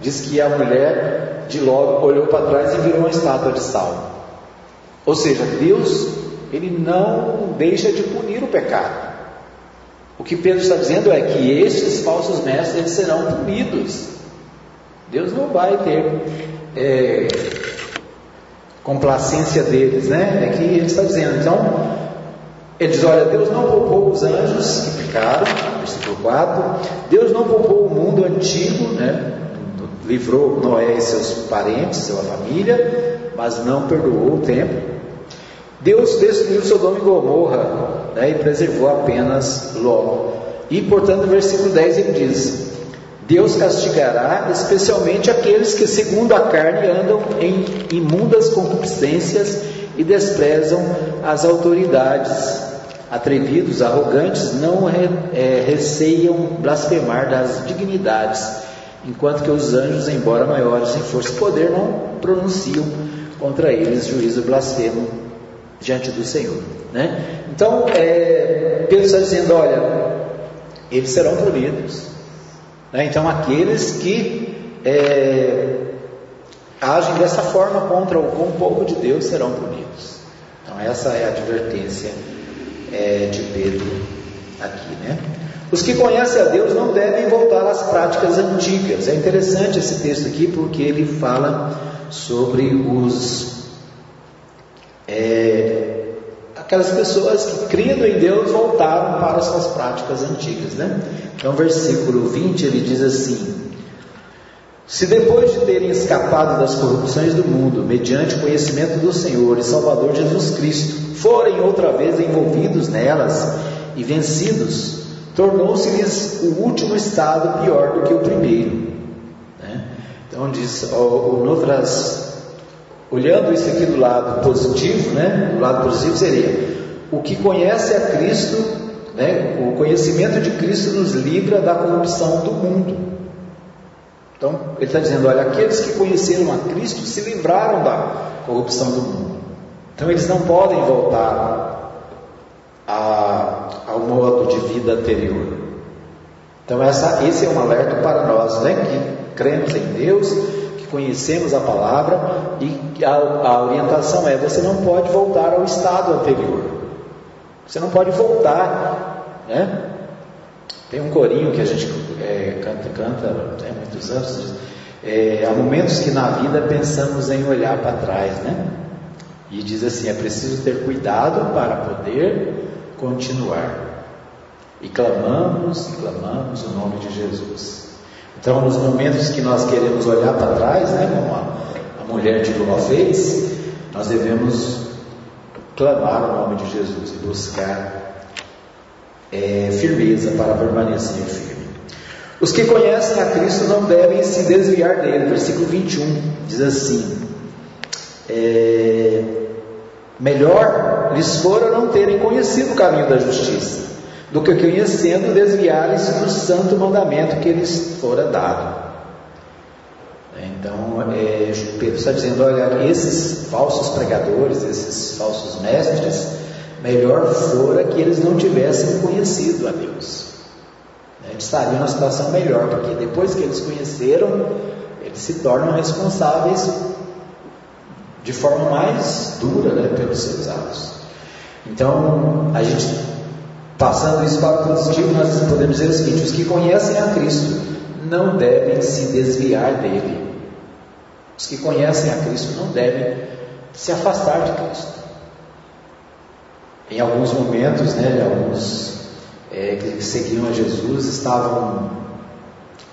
diz que a mulher de Ló olhou para trás e virou uma estátua de sal. Ou seja, Deus ele não deixa de punir o pecado. O que Pedro está dizendo é que estes falsos mestres eles serão punidos. Deus não vai ter é, complacência deles, né? É que ele está dizendo. Então, ele diz: Olha, Deus não poupou os anjos que pecaram, versículo 4. Deus não poupou o mundo antigo, né? Livrou Noé e seus parentes, sua família, mas não perdoou o tempo. Deus destruiu Sodoma e Gomorra né, e preservou apenas Ló. E, portanto, no versículo 10 ele diz: Deus castigará especialmente aqueles que, segundo a carne, andam em imundas concupiscências e desprezam as autoridades. Atrevidos, arrogantes, não é, receiam blasfemar das dignidades, enquanto que os anjos, embora maiores em força e poder, não pronunciam contra eles juízo blasfemo diante do Senhor. Né? Então, é, Pedro está dizendo: olha, eles serão punidos. Né? Então, aqueles que é, agem dessa forma contra o povo de Deus serão punidos. Então, essa é a advertência é, de Pedro aqui. Né? Os que conhecem a Deus não devem voltar às práticas antigas. É interessante esse texto aqui porque ele fala sobre os é, aquelas pessoas que, crendo em Deus, voltaram para suas práticas antigas. Né? Então, versículo 20 ele diz assim: Se depois de terem escapado das corrupções do mundo, mediante o conhecimento do Senhor e Salvador Jesus Cristo, forem outra vez envolvidos nelas e vencidos, tornou-se-lhes o último estado pior do que o primeiro. Né? Então diz, outras, olhando isso aqui do lado positivo, né? do lado positivo seria o que conhece a Cristo, né? o conhecimento de Cristo nos livra da corrupção do mundo. Então, ele está dizendo: olha, aqueles que conheceram a Cristo se livraram da corrupção do mundo. Então, eles não podem voltar a, ao modo de vida anterior. Então, essa, esse é um alerta para nós, né, que cremos em Deus, conhecemos a palavra e a, a orientação é: você não pode voltar ao estado anterior. Você não pode voltar, né? Tem um corinho que a gente é, canta, canta há muitos anos. É, há momentos que na vida pensamos em olhar para trás, né? E diz assim: é preciso ter cuidado para poder continuar. E clamamos, e clamamos o nome de Jesus. Então, nos momentos que nós queremos olhar para trás, né, como a, a mulher de Ló fez, nós devemos clamar o nome de Jesus e buscar é, firmeza para permanecer firme. Os que conhecem a Cristo não devem se desviar dele. Versículo 21 diz assim: é, Melhor lhes fora não terem conhecido o caminho da justiça, do que conhecendo desviarem-se do santo mandamento que lhes fora dado. Então, é, Pedro está dizendo: olha, esses falsos pregadores, esses falsos mestres, melhor fora que eles não tivessem conhecido a Deus. Né, eles estariam numa situação melhor, porque depois que eles conheceram, eles se tornam responsáveis de forma mais dura né, pelos seus atos. Então, a gente, passando isso para o positivo, nós podemos dizer o seguinte: os que conhecem a Cristo não devem se desviar dele. Os que conhecem a Cristo não devem se afastar de Cristo. Em alguns momentos, né, alguns é, que seguiam a Jesus estavam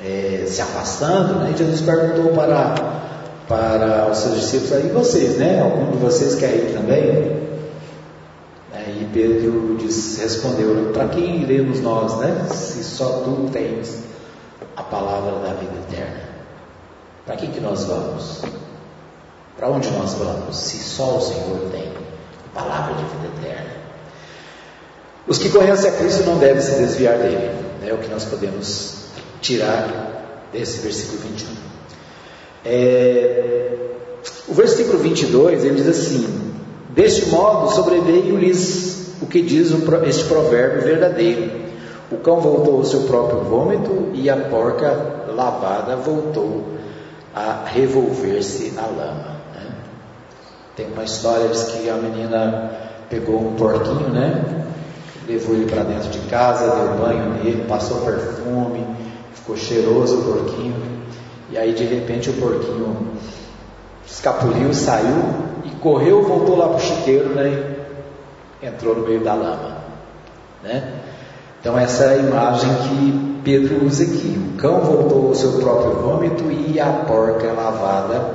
é, se afastando, né, e Jesus perguntou para, para os seus discípulos, e vocês, né, algum de vocês quer ir também? E Pedro disse, respondeu, para quem iremos nós, né, se só tu tens a palavra da vida eterna? Para quem que nós vamos? Para onde nós vamos, se só o Senhor tem a palavra de vida eterna? Os que conhecem a Cristo não devem se desviar dele. É o que nós podemos tirar desse versículo 21. É, o versículo 22 ele diz assim: Deste modo sobreveio-lhes o que diz este provérbio verdadeiro: O cão voltou ao seu próprio vômito e a porca lavada voltou a revolver-se na lama. Né? Tem uma história diz que a menina pegou um porquinho, né? levou ele para dentro de casa, deu banho nele, passou perfume, ficou cheiroso o porquinho. E aí de repente o porquinho escapuliu, saiu e correu, voltou lá para o chiqueiro, né? E entrou no meio da lama, né? Então essa é a imagem que Pedro usa aqui. O cão voltou ao seu próprio vômito e a porca lavada,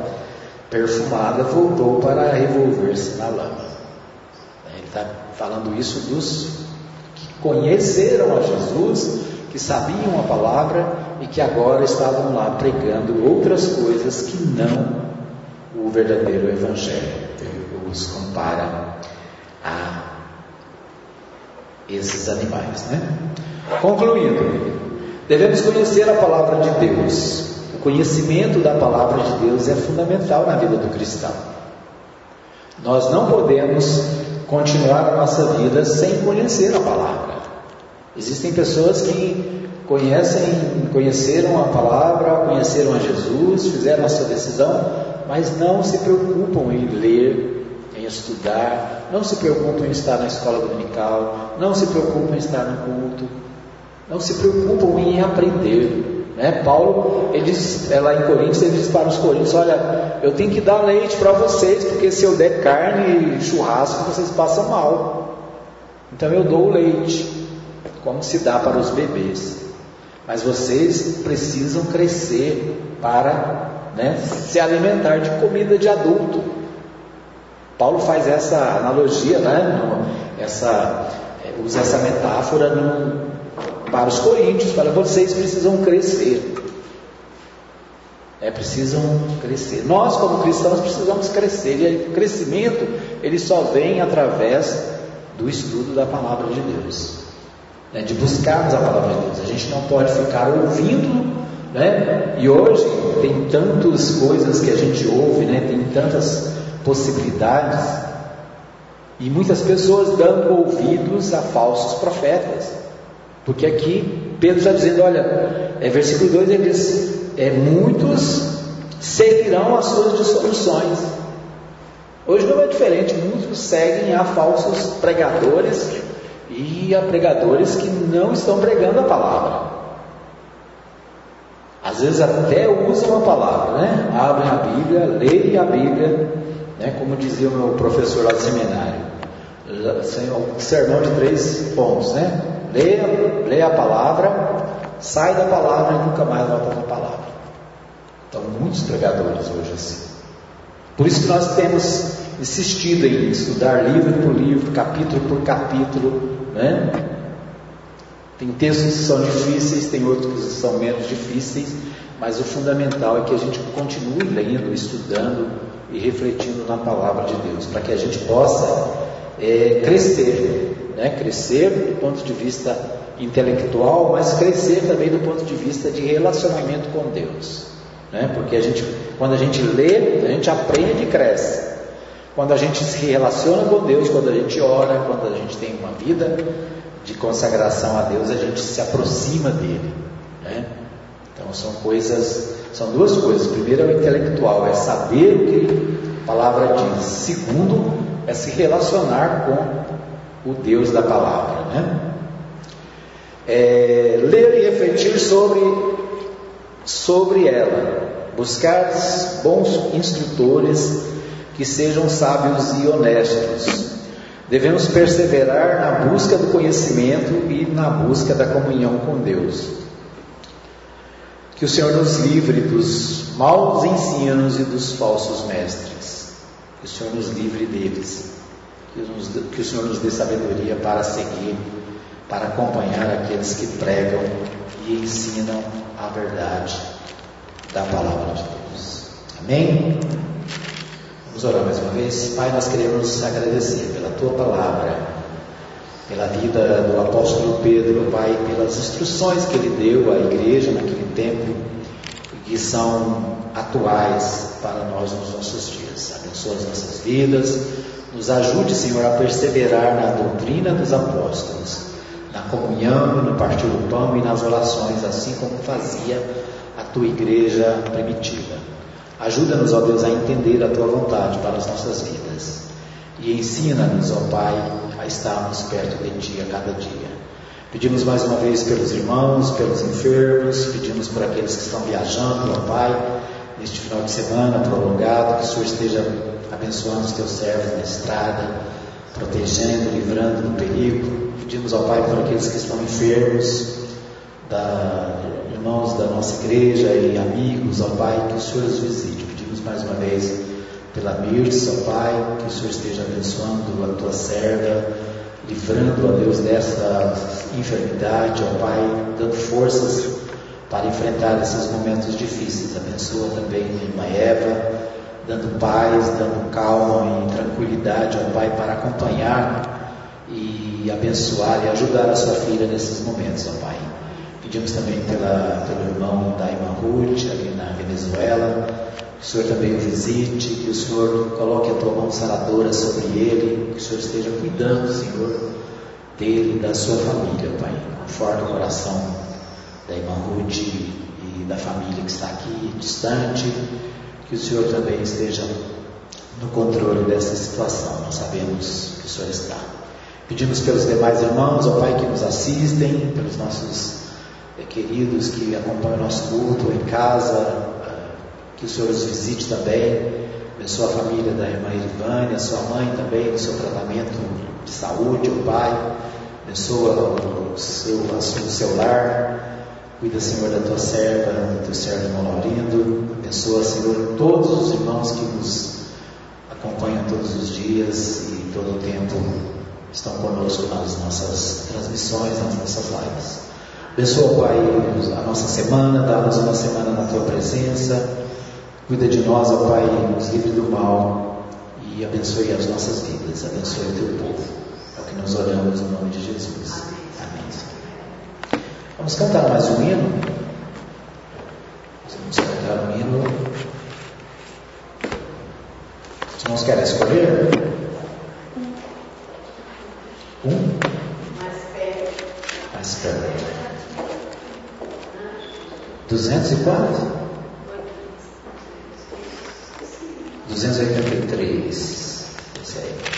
perfumada, voltou para revolver-se na lama. Ele está falando isso dos conheceram a Jesus, que sabiam a palavra e que agora estavam lá pregando outras coisas que não o verdadeiro Evangelho. Ele os compara a esses animais. Né? Concluindo, devemos conhecer a palavra de Deus. O conhecimento da palavra de Deus é fundamental na vida do cristão. Nós não podemos continuar a nossa vida sem conhecer a palavra. Existem pessoas que conhecem, conheceram a palavra, conheceram a Jesus, fizeram a sua decisão, mas não se preocupam em ler, em estudar, não se preocupam em estar na escola dominical, não se preocupam em estar no culto, não se preocupam em aprender. Né? Paulo, ele diz, é lá em Coríntios, ele diz para os coríntios: Olha, eu tenho que dar leite para vocês, porque se eu der carne e churrasco, vocês passam mal. Então eu dou o leite, como se dá para os bebês. Mas vocês precisam crescer para né, se alimentar de comida de adulto. Paulo faz essa analogia, né, essa, é, usa essa metáfora no, para os coríntios, para vocês precisam crescer. É, precisam crescer. Nós, como cristãos, precisamos crescer. E o crescimento, ele só vem através do estudo da palavra de Deus. Né, de buscarmos a palavra de Deus. A gente não pode ficar ouvindo, né? E hoje tem tantas coisas que a gente ouve, né? Tem tantas possibilidades. E muitas pessoas dando ouvidos a falsos profetas. Porque aqui Pedro está dizendo, olha, é versículo 2 ele diz, é, muitos seguirão as suas dissoluções. Hoje não é diferente, muitos seguem a falsos pregadores e a pregadores que não estão pregando a palavra. Às vezes até usam a palavra, né? Abrem a Bíblia, leem a Bíblia, né? como dizia o meu professor lá do seminário. Sermão de três pontos, né? Leia, leia a palavra, sai da palavra e nunca mais volta para a palavra. Então, muitos pregadores hoje assim. Por isso que nós temos insistido em estudar livro por livro, capítulo por capítulo, né? Tem textos que são difíceis, tem outros que são menos difíceis, mas o fundamental é que a gente continue lendo, estudando e refletindo na palavra de Deus, para que a gente possa é, crescer, né? crescer do ponto de vista intelectual, mas crescer também do ponto de vista de relacionamento com Deus. Né? Porque a gente, quando a gente lê, a gente aprende e cresce. Quando a gente se relaciona com Deus, quando a gente ora, quando a gente tem uma vida de consagração a Deus, a gente se aproxima dele. Né? Então são coisas, são duas coisas. Primeiro é o intelectual, é saber o que a palavra diz. Segundo é se relacionar com o Deus da palavra. Né? É, ler e refletir sobre sobre ela, buscar bons instrutores que sejam sábios e honestos. Devemos perseverar na busca do conhecimento e na busca da comunhão com Deus. Que o Senhor nos livre dos maus ensinos e dos falsos mestres. Que o Senhor nos livre deles. Que, nos, que o Senhor nos dê sabedoria para seguir, para acompanhar aqueles que pregam e ensinam a verdade da palavra de Deus. Amém? Vamos orar mais uma vez. Pai, nós queremos agradecer pela tua palavra, pela vida do apóstolo Pedro, Pai, pelas instruções que ele deu à igreja naquele tempo que são atuais para nós nos nossos dias. Abençoa as nossas vidas, nos ajude, Senhor, a perseverar na doutrina dos apóstolos na comunhão, no partir do pão e nas orações, assim como fazia a tua igreja primitiva. Ajuda-nos, ó Deus, a entender a tua vontade para as nossas vidas e ensina-nos, ó Pai, a estarmos perto de ti a cada dia. Pedimos mais uma vez pelos irmãos, pelos enfermos, pedimos por aqueles que estão viajando, ó Pai, neste final de semana prolongado, que o Senhor esteja abençoando os teus servos na estrada, protegendo, livrando do perigo, Pedimos ao Pai por aqueles que estão enfermos, da, irmãos da nossa igreja e amigos, ao Pai, que o Senhor os visite. Pedimos mais uma vez pela Mirtes, ó Pai, que o Senhor esteja abençoando a tua serva, livrando, ó Deus, dessa enfermidade, ó Pai, dando forças para enfrentar esses momentos difíceis. Abençoa também a irmã Eva, dando paz, dando calma e tranquilidade, ó Pai, para acompanhar e abençoar e ajudar a sua filha nesses momentos, ó Pai. Pedimos também pela, pelo irmão da irmã Ruth, ali na Venezuela, que o Senhor também o visite, que o Senhor coloque a tua mão saradora sobre ele, que o Senhor esteja cuidando, Senhor, dele e da sua família, Pai. Conforta o coração da irmã Ruth e da família que está aqui distante, que o Senhor também esteja no controle dessa situação. Nós sabemos que o Senhor está. Pedimos pelos demais irmãos, ó Pai, que nos assistem, pelos nossos é, queridos que acompanham nosso culto em casa, é, que o Senhor os visite também, abençoa a família da irmã Irvânia, a sua mãe também, no seu tratamento de saúde, o pai, abençoa o seu, o seu lar, cuida, Senhor, da tua serva, do teu servo irmão Laurindo, abençoa, Senhor, todos os irmãos que nos acompanham todos os dias e todo o tempo estão conosco nas nossas transmissões, nas nossas lives. Abençoa, Pai, a nossa semana, dá-nos uma semana na Tua presença. Cuida de nós, ó Pai, nos livre do mal e abençoe as nossas vidas, abençoe o Teu povo. É o que nós oramos no nome de Jesus. Amém. Vamos cantar mais um hino? Vamos cantar um hino. Os irmãos querem escolher? Um? Mais perto. Mais perto duzentos e quanto? 283. Isso aí.